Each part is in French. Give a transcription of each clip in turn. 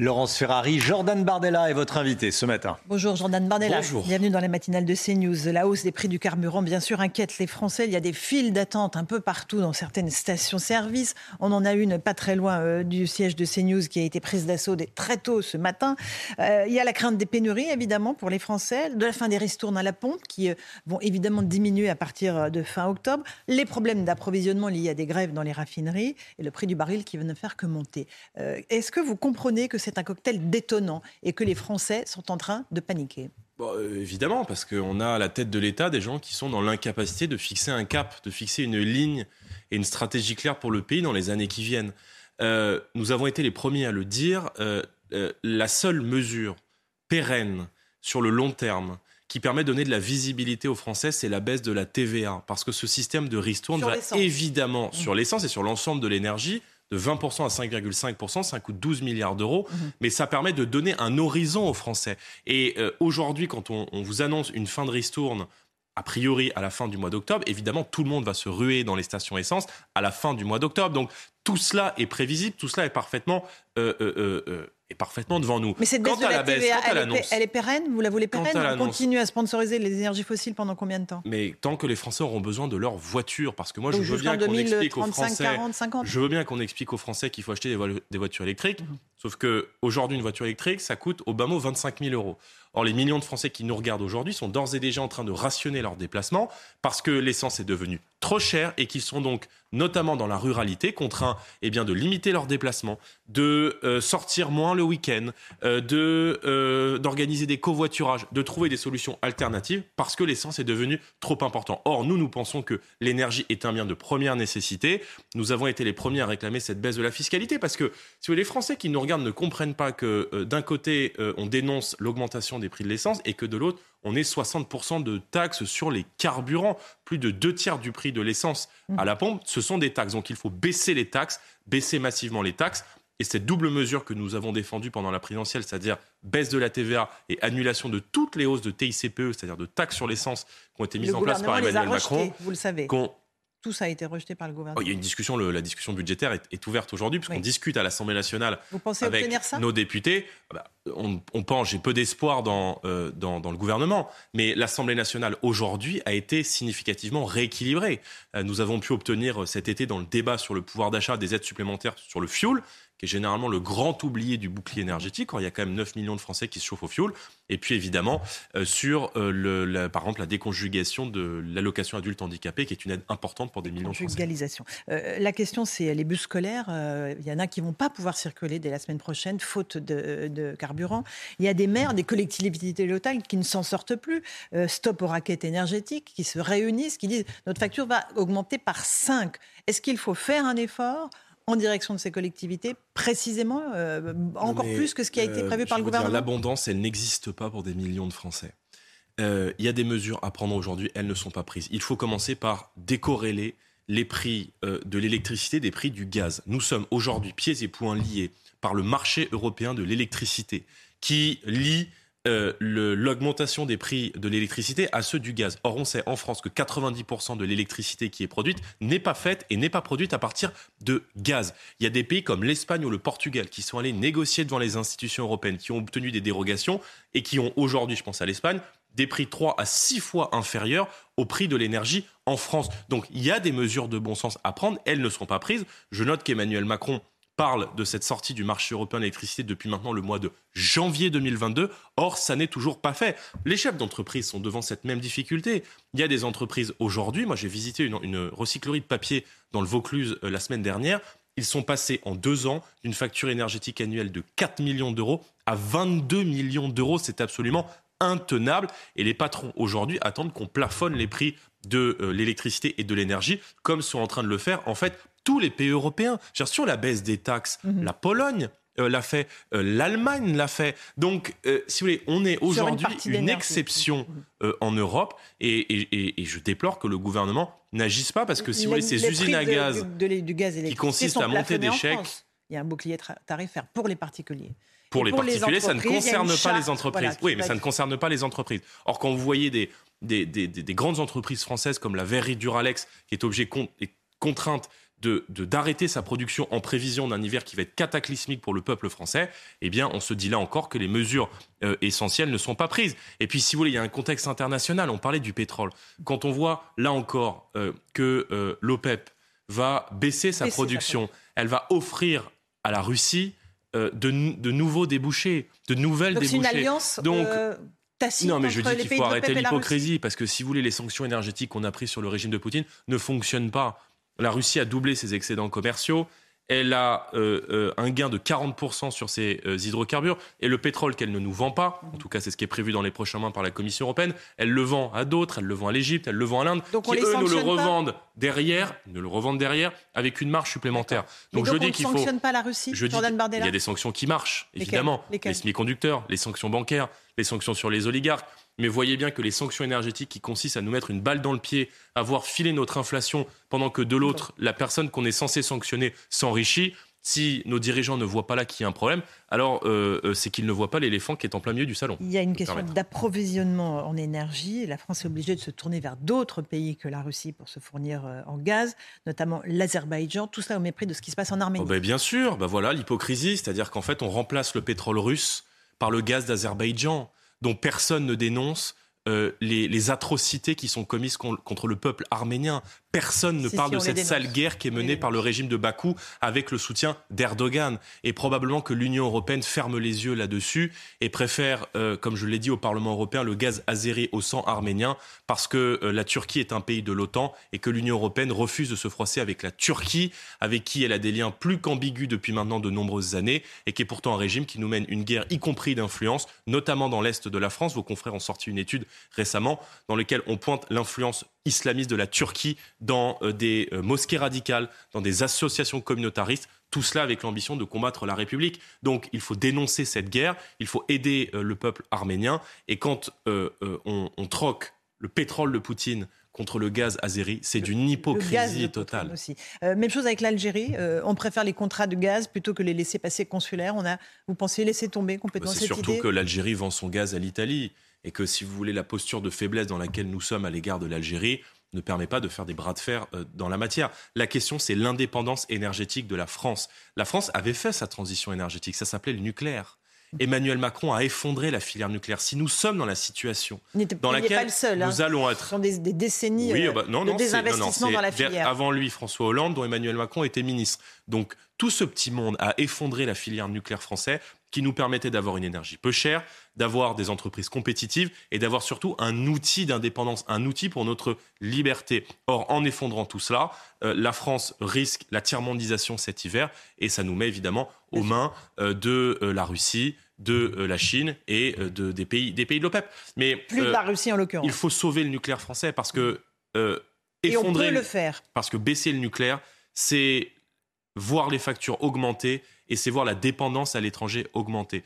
Laurence Ferrari, Jordan Bardella est votre invité ce matin. Bonjour Jordan Bardella. Bonjour. Bienvenue dans la matinale de CNews. La hausse des prix du carburant, bien sûr, inquiète les Français. Il y a des files d'attente un peu partout dans certaines stations-service. On en a une pas très loin euh, du siège de CNews qui a été prise d'assaut dès très tôt ce matin. Euh, il y a la crainte des pénuries, évidemment, pour les Français, de la fin des ristournes à la pompe qui euh, vont évidemment diminuer à partir de fin octobre, les problèmes d'approvisionnement liés à des grèves dans les raffineries et le prix du baril qui ne faire que monter. Euh, Est-ce que vous comprenez que c'est un cocktail détonnant et que les Français sont en train de paniquer Bon, euh, évidemment, parce qu'on a à la tête de l'État des gens qui sont dans l'incapacité de fixer un cap, de fixer une ligne et une stratégie claire pour le pays dans les années qui viennent. Euh, nous avons été les premiers à le dire. euh, euh, la seule mesure pérenne sur le long terme qui permet de donner de la visibilité aux Français, c'est la baisse de la TVA. Parce que ce système de ristourne Sur va évidemment sur l'essence et sur l'ensemble de l'énergie de 20% à 5,5%, ça coûte 12 milliards d'euros, mais ça permet de donner un horizon aux Français. Et euh, aujourd'hui, quand on, on vous annonce une fin de ristourne, a priori à la fin du mois d'octobre, évidemment, tout le monde va se ruer dans les stations essence à la fin du mois d'octobre. Donc tout cela est prévisible, tout cela est parfaitement, euh, euh, euh, est parfaitement devant nous. Mais cette baisse de la, la baisse, TVA, elle, est, elle pérenne Vous la voulez pérenne On continue à sponsoriser les énergies fossiles pendant combien de temps? Mais tant que les Français auront besoin de leur voiture, parce que moi Donc je veux bien qu'on explique aux 2035, Français, 40, 50 je veux bien qu'on explique aux Français qu'il faut acheter des, vo- des voitures électriques, Mhm. sauf que aujourd'hui une voiture électrique ça coûte au bas mot 25 000 euros. Or les millions de Français qui nous regardent aujourd'hui sont d'ores et déjà en train de rationner leurs déplacements parce que l'essence est devenue trop chère et qu'ils sont donc notamment dans la ruralité contraints eh bien de limiter leurs déplacements, de euh, sortir moins le week-end, euh, de euh, d'organiser des covoiturages, de trouver des solutions alternatives parce que l'essence est devenue trop important. Or nous nous pensons que l'énergie est un bien de première nécessité. Nous avons été les premiers à réclamer cette baisse de la fiscalité parce que si les Français qui nous regardent ne comprennent pas que d'un côté on dénonce l'augmentation des prix de l'essence et que de l'autre on est 60% de taxes sur les carburants, plus de deux tiers du prix de l'essence à la pompe, ce sont des taxes. Donc il faut baisser les taxes, baisser massivement les taxes. Et cette double mesure que nous avons défendue pendant la présidentielle, c'est-à-dire baisse de la TVA et annulation de toutes les hausses de TICPE, c'est-à-dire de taxes sur l'essence qui ont été mises Le en place par gouvernement les a Emmanuel Macron, rejetés, vous le savez. Tout ça a été rejeté par le Oh, gouvernement. il y a une discussion, le- la discussion budgétaire est, est ouverte aujourd'hui, puisqu'on Oui. discute à l'Assemblée nationale Vous pensez avec obtenir ça? nos députés. Ah bah, on, on pense, j'ai peu d'espoir dans, euh, dans, dans le gouvernement, mais l'Assemblée nationale aujourd'hui a été significativement rééquilibrée. Euh, nous avons pu obtenir euh, cet été dans le débat sur le pouvoir d'achat des aides supplémentaires sur le fioul, qui est généralement le grand oublié du bouclier énergétique. Or, il y a quand même 9 millions de Français qui se chauffent au fioul. Et puis évidemment, euh, sur euh, le, la- par exemple la déconjugation de l'allocation adulte handicapé, qui est une aide importante pour des millions de Français. Euh, la question, c'est les bus scolaires. Il y en a qui vont pas pouvoir circuler dès la semaine prochaine, faute de, de carburant. Il y a des maires, des collectivités locales qui ne s'en sortent plus. Stop aux raquettes énergétiques, qui se réunissent, qui disent notre facture va augmenter par 5. Est-ce qu'il faut faire un effort en direction de ces collectivités, précisément, euh, encore Mais, plus que ce qui a été euh, prévu je par le gouvernement L'abondance, elle n'existe pas pour des millions de Français. Euh, Il y a des mesures à prendre aujourd'hui, elles ne sont pas prises. Il faut commencer par décorréler les prix euh, de l'électricité des prix du gaz. Nous sommes aujourd'hui pieds et poings liés par le marché européen de l'électricité qui lie euh, l'augmentation des prix de l'électricité à ceux du gaz. Or, on sait en France que 90% de l'électricité qui est produite n'est pas faite et n'est pas produite à partir de gaz. Il y a des pays comme l'Espagne ou le Portugal qui sont allés négocier devant les institutions européennes, qui ont obtenu des dérogations et qui ont aujourd'hui, je pense à l'Espagne, des prix 3 à 6 fois inférieurs au prix de l'énergie en France. Donc il y a des mesures de bon sens à prendre, elles ne seront pas prises. Je note qu'Emmanuel Macron parle de cette sortie du marché européen de depuis maintenant le mois de janvier 2022. Or, ça n'est toujours pas fait. Les chefs d'entreprise sont devant cette même difficulté. Il y a des entreprises aujourd'hui, moi j'ai visité une, une recyclerie de papier dans le Vaucluse euh, la semaine dernière. Ils sont passés en deux ans d'une facture énergétique annuelle de 4 millions d'euros à 22 millions d'euros. C'est absolument intenable. Et les patrons aujourd'hui attendent qu'on plafonne les prix de euh, l'électricité et de l'énergie, comme sont en train de le faire en fait tous les pays européens. Sur la baisse des taxes, mhm. la Pologne euh, l'a fait, euh, l'Allemagne l'a fait. Donc, euh, si vous voulez, on est aujourd'hui une, exception mhm. en Europe et, je déplore que le gouvernement n'agisse pas parce que si vous voulez, ces usines à gaz, du gaz qui consistent à monter des chèques. Il y a un bouclier tarifaire pour les particuliers. Pour les particuliers, ça ne concerne pas les entreprises. oui, mais ça ne concerne pas les entreprises. Or, quand vous voyez des, des, des, grandes entreprises françaises comme la Verrerie Duralex, qui est obligée et contrainte de, d'arrêter sa production en prévision d'un hiver qui va être cataclysmique pour le peuple français, eh bien, on se dit là encore que les mesures euh, essentielles ne sont pas prises. Et puis, si vous voulez, il y a un contexte international. On parlait du pétrole. Quand on voit là encore euh, que euh, l'OPEP va baisser sa production, elle va offrir à la Russie de, de, nouveaux débouchés, de nouvelles Donc, débouchés. C'est une alliance. Donc, non, mais je dis qu'il faut arrêter l'hypocrisie parce que si vous voulez, les sanctions énergétiques qu'on a prises sur le régime de Poutine ne fonctionnent pas. La Russie a doublé ses excédents commerciaux elle a euh, euh, un gain de 40% sur ses euh, hydrocarbures et le pétrole qu'elle ne nous vend pas, en tout cas c'est ce qui est prévu dans les prochains mois par la Commission européenne, elle le vend à d'autres, elle le vend à l'Égypte, elle le vend à l'Inde, qui eux nous le revendent derrière, ne le revendent derrière avec une marge supplémentaire. Donc, je dis qu'il faut. sanctionne pas la Russie, je Jordan Bardella. Il y a des sanctions qui marchent, évidemment, les semi-conducteurs, les sanctions bancaires, les sanctions sur les oligarques. Mais voyez bien que les sanctions énergétiques qui consistent à nous mettre une balle dans le pied, à voir filer notre inflation pendant que de l'autre, la personne qu'on est censé sanctionner s'enrichit, si nos dirigeants ne voient pas là qu'il y a un problème, alors euh, euh, c'est qu'ils ne voient pas l'éléphant qui est en plein milieu du salon. Il y a une question d'approvisionnement en énergie. La France est obligée de se tourner vers d'autres pays que la Russie pour se fournir euh, en gaz, notamment l'Azerbaïdjan. Tout cela au mépris de ce qui se passe en Arménie. Oh ben bien sûr, ben voilà l'hypocrisie, c'est-à-dire qu'en fait on remplace le pétrole russe par le gaz d'Azerbaïdjan, dont personne ne dénonce les, atrocités qui sont commises contre le peuple arménien. Personne ne parle de cette sale guerre qui est menée par le régime de Bakou avec le soutien d'Erdogan. Et probablement que l'Union européenne ferme les yeux là-dessus et préfère, euh, comme je l'ai dit au Parlement européen, le gaz azéri au sang arménien parce que euh, la Turquie est un pays de l'OTAN et que l'Union européenne refuse de se froisser avec la Turquie, avec qui elle a des liens plus qu'ambigus depuis maintenant de nombreuses années et qui est pourtant un régime qui nous mène une guerre, y compris d'influence, notamment dans l'Est de la France. Vos confrères ont sorti une étude récemment dans laquelle on pointe l'influence islamiste de la Turquie dans euh, des euh, mosquées radicales, dans des associations communautaristes, tout cela avec l'ambition de combattre la République. Donc il faut dénoncer cette guerre, il faut aider euh, le peuple arménien, et quand on, troque le pétrole de Poutine contre le gaz azéri, c'est d'une hypocrisie totale. Aussi. même chose avec l'Algérie. on préfère les contrats de gaz plutôt que les laisser passer consulaires. On a, vous pensez laisser tomber complètement cette idée C'est surtout que l'Algérie vend son gaz à l'Italie et que si vous voulez la posture de faiblesse dans laquelle nous sommes à l'égard de l'Algérie ne permet pas de faire des bras de fer euh, dans la matière. La question, c'est l'indépendance énergétique de la France. La France avait fait sa transition énergétique, ça s'appelait le nucléaire. Emmanuel Macron a effondré la filière nucléaire. Si nous sommes dans la situation dans laquelle nous hein. allons être, ce sont des, décennies oui, euh, bah, non, de désinvestissement dans la filière. Avant lui, François Hollande, dont Emmanuel Macron était ministre. Donc tout ce petit monde a effondré la filière nucléaire française qui nous permettait d'avoir une énergie peu chère, d'avoir des entreprises compétitives et d'avoir surtout un outil d'indépendance, un outil pour notre liberté. Or, en effondrant tout cela, euh, la France risque la tiers-mondisation cet hiver et ça nous met évidemment aux mains euh, de euh, la Russie, de la Chine et de, des, pays, des pays de l'OPEP. Mais plus de la Russie en l'occurrence. Il faut sauver le nucléaire français parce que effondrer, et on peut le faire. Parce que baisser le nucléaire, c'est voir les factures augmenter et c'est voir la dépendance à l'étranger augmenter.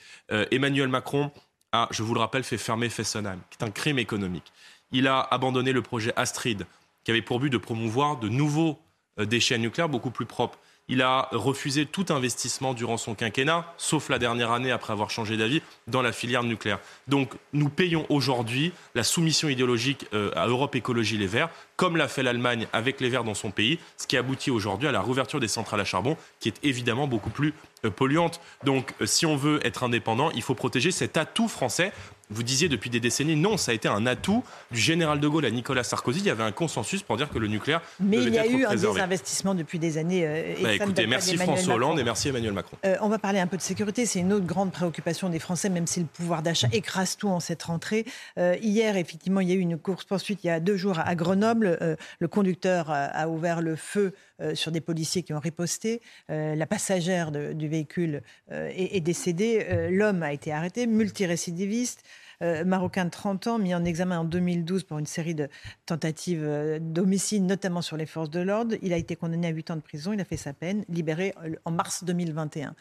Emmanuel Macron a, je vous le rappelle, fait fermer Fessenheim, qui est un crime économique. Il a abandonné le projet Astrid, qui avait pour but de promouvoir de nouveaux euh, déchets nucléaires beaucoup plus propres. Il a refusé tout investissement durant son quinquennat, sauf la dernière année après avoir changé d'avis, dans la filière nucléaire. Donc nous payons aujourd'hui la soumission idéologique euh, à Europe Écologie Les Verts, comme l'a fait l'Allemagne avec les Verts dans son pays, ce qui aboutit aujourd'hui à la réouverture des centrales à charbon, qui est évidemment beaucoup plus euh, polluante. Donc si on veut être indépendant, il faut protéger cet atout français vous disiez depuis des décennies, non, ça a été un atout du général de Gaulle à Nicolas Sarkozy. Il y avait un consensus pour dire que le nucléaire Mais il y a eu un désinvestissement depuis des années. Euh, bah, écoutez, merci François Hollande et merci Emmanuel Macron. Euh, on va parler un peu de sécurité. C'est une autre grande préoccupation des Français, même si le pouvoir d'achat écrase tout en cette rentrée. Euh, hier, effectivement, il y a eu une course-poursuite il y a deux jours à Grenoble. Le conducteur a, ouvert le feu sur des policiers qui ont riposté. la passagère du véhicule est, est, décédée. L'homme a été arrêté, multirécidiviste. marocain de 30 ans, mis en examen en 2012 pour une série de tentatives d'homicide, notamment sur les forces de l'ordre. Il a été condamné à 8 ans de prison, il a fait sa peine, libéré en mars 2021.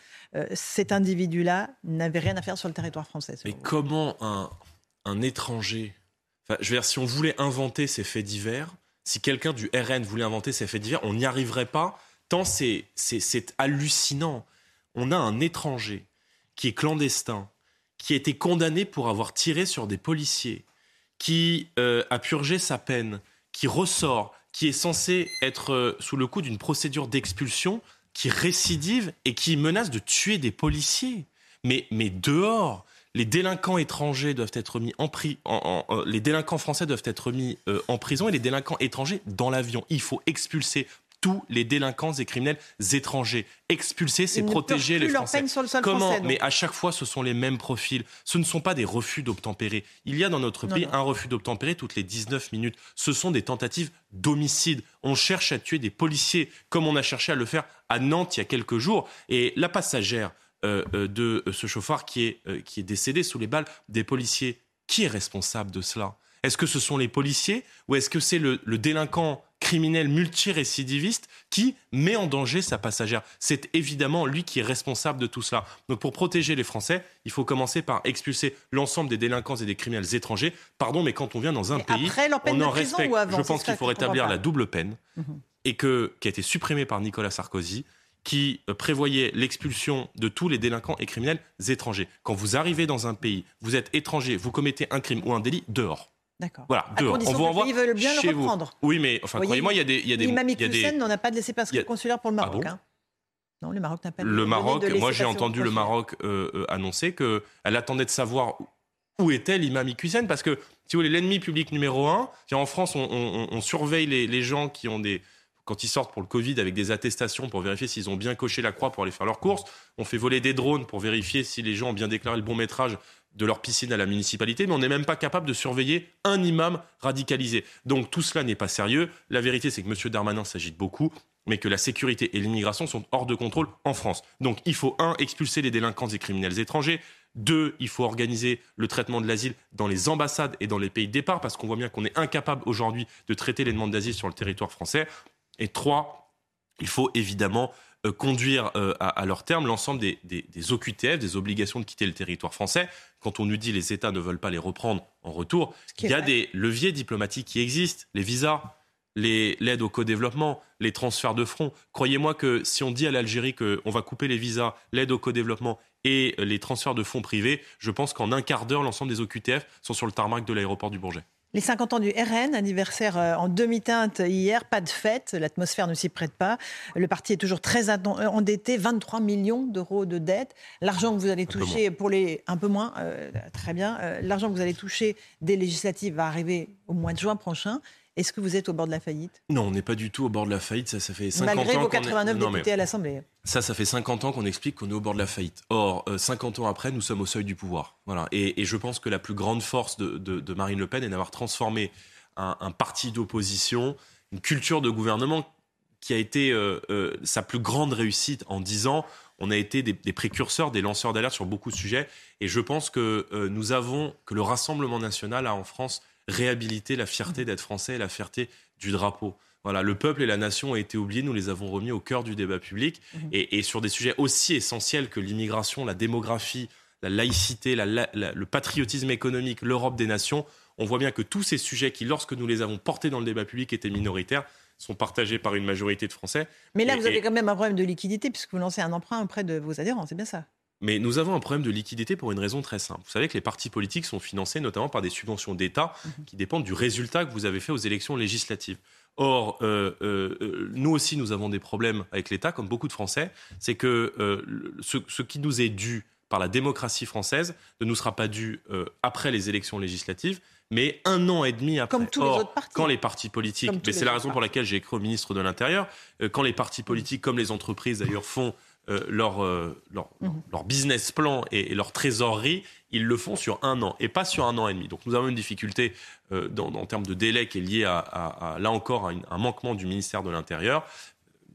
cet individu-là n'avait rien à faire sur le territoire français. Mais comment un, un étranger, je veux dire, si on voulait inventer ces faits divers, si quelqu'un du RN voulait inventer ces faits divers, on n'y arriverait pas, tant c'est hallucinant. On a un étranger qui est clandestin, qui a été condamné pour avoir tiré sur des policiers, qui euh, a purgé sa peine, qui ressort, qui est censé être euh, sous le coup d'une procédure d'expulsion, qui récidive et qui menace de tuer des policiers. Mais, mais dehors, les délinquants étrangers doivent être mis en, prison, euh, les délinquants français doivent être mis en prison et les délinquants étrangers dans l'avion. Il faut expulser tous les délinquants et criminels étrangers. Expulser, c'est protéger les Français. Sur le sol Comment Mais à chaque fois, ce sont les mêmes profils. Ce ne sont pas des refus d'obtempérer. Il y a dans notre pays un refus d'obtempérer toutes les 19 minutes. Ce sont des tentatives d'homicide. On cherche à tuer des policiers, comme on a cherché à le faire à Nantes il y a quelques jours. Et la passagère euh, euh, de ce chauffard qui est, euh, qui est décédé sous les balles des policiers, qui est responsable de cela? Est-ce que ce sont les policiers ou est-ce que c'est le délinquant criminel multirécidiviste qui met en danger sa passagère? C'est évidemment lui qui est responsable de tout cela. Donc pour protéger les Français, il faut commencer par expulser l'ensemble des délinquants et des criminels étrangers. Pardon, mais quand on vient dans un pays, on en respecte. Je pense qu'il faut rétablir la double peine mhm. et que qui a été supprimée par Nicolas Sarkozy qui euh, prévoyait l'expulsion de tous les délinquants et criminels étrangers. Quand vous arrivez dans un pays, vous êtes étranger, vous commettez un crime ou un délit, dehors. D'accord. Voilà, dehors. On vous envoie veulent bien le reprendre. Oui, mais enfin, croyez-moi, il y a des. Il y a des L'imam n'en a pas de laissez-passer consulaire pour le ah Maroc. hein. Non, le Maroc n'a pas Le Maroc, moi j'ai entendu le Maroc euh, euh, annoncer qu'elle attendait de savoir où était l'imam Hussein parce que, si vous voulez, l'ennemi public numéro un, en France, on, surveille les, les, gens qui ont des. Quand ils sortent pour le Covid avec des attestations pour vérifier s'ils ont bien coché la croix pour aller faire leurs courses, on fait voler des drones pour vérifier si les gens ont bien déclaré le bon métrage de leur piscine à la municipalité, mais on n'est même pas capable de surveiller un imam radicalisé. Donc tout cela n'est pas sérieux. La vérité, c'est que M. Darmanin s'agite beaucoup, mais que la sécurité et l'immigration sont hors de contrôle en France. Donc il faut, un, expulser les délinquants et criminels étrangers. Deux, il faut organiser le traitement de l'asile dans les ambassades et dans les pays de départ, parce qu'on voit bien qu'on est incapable aujourd'hui de traiter les demandes d'asile sur le territoire français. Et trois, il faut évidemment euh, conduire euh, à, leur terme l'ensemble des, des, OQTF, des obligations de quitter le territoire français. Quand on nous dit les États ne veulent pas les reprendre en retour, il y a des leviers diplomatiques qui existent, les visas, l'aide au co-développement, les transferts de front. Croyez-moi que si on dit à l'Algérie qu'on va couper les visas, l'aide au co-développement et les transferts de fonds privés, je pense qu'en un quart d'heure, l'ensemble des OQTF sont sur le tarmac de l'aéroport du Bourget. Les 50 ans du RN, anniversaire euh, en demi-teinte hier, pas de fête, l'atmosphère ne s'y prête pas. Le parti est toujours très euh, endetté, 23 millions d'euros de dettes. L'argent que vous allez toucher pour les... Un peu moins, euh, très bien. L'argent que vous allez toucher des législatives va arriver au mois de juin prochain. Est-ce que vous êtes au bord de la faillite? Non, on n'est pas du tout au bord de la faillite. Ça, ça fait 50 Malgré ans. vos 89 députés à l'Assemblée. Ça, ça fait 50 ans qu'on explique qu'on est au bord de la faillite. Or, 50 euh, ans après, nous sommes au seuil du pouvoir. Voilà. Et, je pense que la plus grande force de, Marine Le Pen est d'avoir transformé un, parti d'opposition, une culture de gouvernement qui a été euh, euh, sa plus grande réussite en 10 ans. On a été des, des précurseurs, des lanceurs d'alerte sur beaucoup de sujets. Et je pense que nous avons, que le Rassemblement national a en France réhabiliter la fierté d'être français et la fierté du drapeau. Voilà, le peuple et la nation ont été oubliés, nous les avons remis au cœur du débat public. Mhm. Et, sur des sujets aussi essentiels que l'immigration, la démographie, la laïcité, le patriotisme économique, l'Europe des nations, on voit bien que tous ces sujets qui, lorsque nous les avons portés dans le débat public, étaient minoritaires, sont partagés par une majorité de Français. Mais là, vous avez quand même un problème de liquidité puisque vous lancez un emprunt auprès de vos adhérents, c'est bien ça? Mais nous avons un problème de liquidité pour une raison très simple. Vous savez que les partis politiques sont financés notamment par des subventions d'État mhm. qui dépendent du résultat que vous avez fait aux élections législatives. Or, euh, euh, nous aussi, nous avons des problèmes avec l'État, comme beaucoup de Français. C'est que euh, ce, qui nous est dû par la démocratie française ne nous sera pas dû après les élections législatives, mais un an et demi après. Comme tous les autres partis. Quand les partis politiques, mais c'est la raison pour laquelle j'ai écrit au ministre de l'Intérieur, quand les partis politiques, comme les entreprises d'ailleurs, font euh, leur, euh, mhm. leur, business plan et, leur trésorerie, ils le font sur un an et pas sur un an et demi. Donc nous avons une difficulté euh, en termes de délai qui est liée à, là encore à un manquement du ministère de l'Intérieur.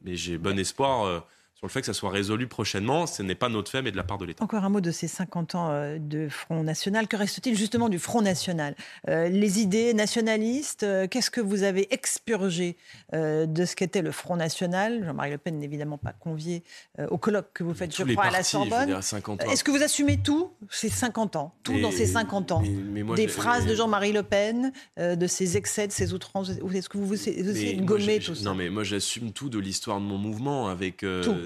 Mais j'ai bon espoir sur le fait que ça soit résolu prochainement. Ce n'est pas notre fait, mais de la part de l'État. Encore un mot de ces 50 ans euh, de Front National. Que reste-t-il justement du Front National euh, Les idées nationalistes, euh, qu'est-ce que vous avez expurgé de ce qu'était le Front National? Jean-Marie Le Pen n'est évidemment pas convié au colloque que vous faites, je crois, à la Sorbonne. Est-ce que vous assumez tout ces 50 ans Tout dans ces 50 ans Des phrases de Jean-Marie Le Pen, de ses excès, de ses outrances Est-ce que vous, essayez de gommer tout ça? Non, mais moi j'assume tout de l'histoire de mon mouvement avec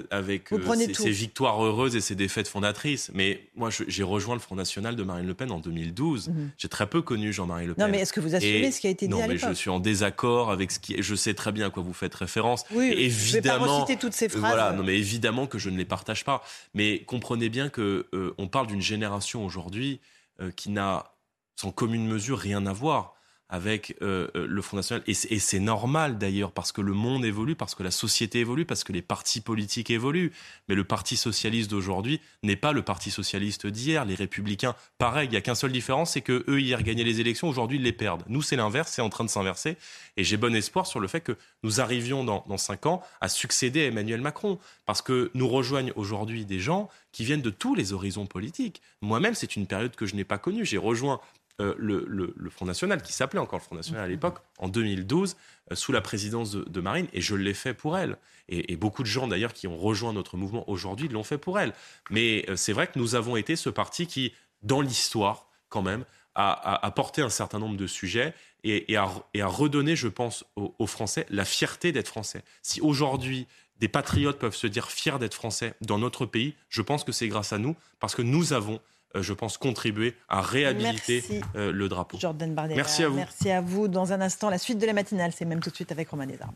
avec euh, ses, victoires heureuses et ses défaites fondatrices. Mais moi, j'ai rejoint le Front National de Marine Le Pen en 2012. Mhm. J'ai très peu connu Jean-Marie Le Pen. Non, mais est-ce que vous assumez ce qui a été dit non, à mais je suis en désaccord avec ce qui. Je sais très bien à quoi vous faites référence. Oui, évidemment. Je vais pas toutes ces phrases. Voilà, non, mais évidemment que je ne les partage pas. Mais comprenez bien que euh, on parle d'une génération aujourd'hui euh, qui n'a, sans commune mesure, rien à voir avec euh, euh, le Front National. Et c'est normal d'ailleurs, parce que le monde évolue, parce que la société évolue, parce que les partis politiques évoluent. Mais le Parti socialiste d'aujourd'hui n'est pas le Parti socialiste d'hier. Les républicains, pareil, il n'y a qu'un seule différence, c'est que eux hier gagnaient les élections, aujourd'hui ils les perdent. Nous, c'est l'inverse, c'est en train de s'inverser. Et j'ai bon espoir sur le fait que nous arrivions dans, dans cinq ans à succéder à Emmanuel Macron. Parce que nous rejoignent aujourd'hui des gens qui viennent de tous les horizons politiques. Moi-même, c'est une période que je n'ai pas connue. J'ai rejoint euh, le, Front National, qui s'appelait encore le Front National à mhm. l'époque, en 2012, euh, sous la présidence de, Marine, et je l'ai fait pour elle. Et, beaucoup de gens d'ailleurs qui ont rejoint notre mouvement aujourd'hui l'ont fait pour elle. Mais euh, c'est vrai que nous avons été ce parti qui, dans l'histoire, quand même, a, porté un certain nombre de sujets et, a, redonné, je pense, aux, Français la fierté d'être Français. Si aujourd'hui des patriotes peuvent se dire fiers d'être Français dans notre pays, je pense que c'est grâce à nous, parce que nous avons je pense, contribuer à réhabiliter euh, le drapeau. Jordan Bardella. Merci à vous. Merci à vous. Dans un instant, la suite de la matinale, c'est même tout de suite avec Romain Desarmes.